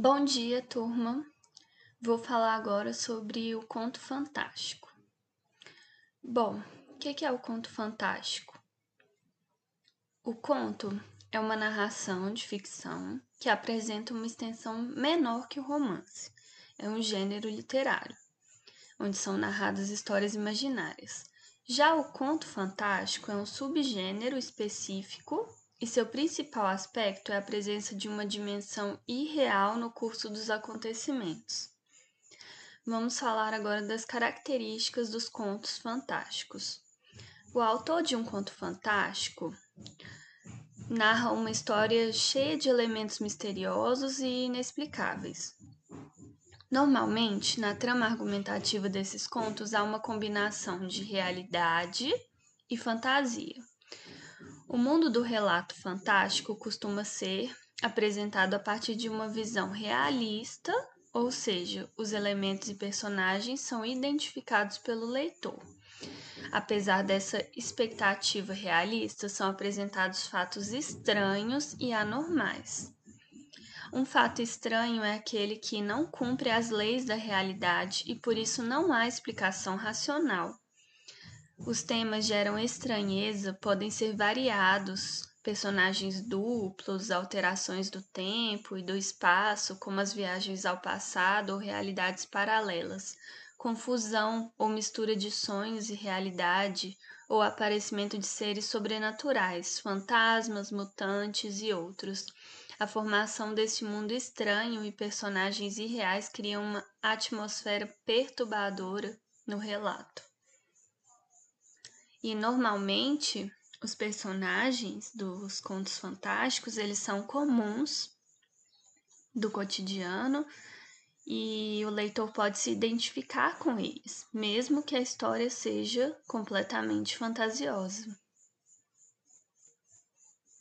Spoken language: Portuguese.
Bom dia, turma. Vou falar agora sobre o conto fantástico. Bom, o que é o conto fantástico? O conto é uma narração de ficção que apresenta uma extensão menor que o romance. É um gênero literário, onde são narradas histórias imaginárias. Já o conto fantástico é um subgênero específico e seu principal aspecto é a presença de uma dimensão irreal no curso dos acontecimentos. Vamos falar agora das características dos contos fantásticos. O autor de um conto fantástico narra uma história cheia de elementos misteriosos e inexplicáveis. Normalmente, na trama argumentativa desses contos há uma combinação de realidade e fantasia. O mundo do relato fantástico costuma ser apresentado a partir de uma visão realista, ou seja, os elementos e personagens são identificados pelo leitor. Apesar dessa expectativa realista, são apresentados fatos estranhos e anormais. Um fato estranho é aquele que não cumpre as leis da realidade e por isso não há explicação racional. Os temas geram estranheza, podem ser variados, personagens duplos, alterações do tempo e do espaço, como as viagens ao passado ou realidades paralelas, confusão ou mistura de sonhos e realidade, ou aparecimento de seres sobrenaturais, fantasmas, mutantes e outros. A formação desse mundo estranho e personagens irreais cria uma atmosfera perturbadora no relato. E normalmente os personagens dos contos fantásticos, eles são comuns do cotidiano e o leitor pode se identificar com eles, mesmo que a história seja completamente fantasiosa.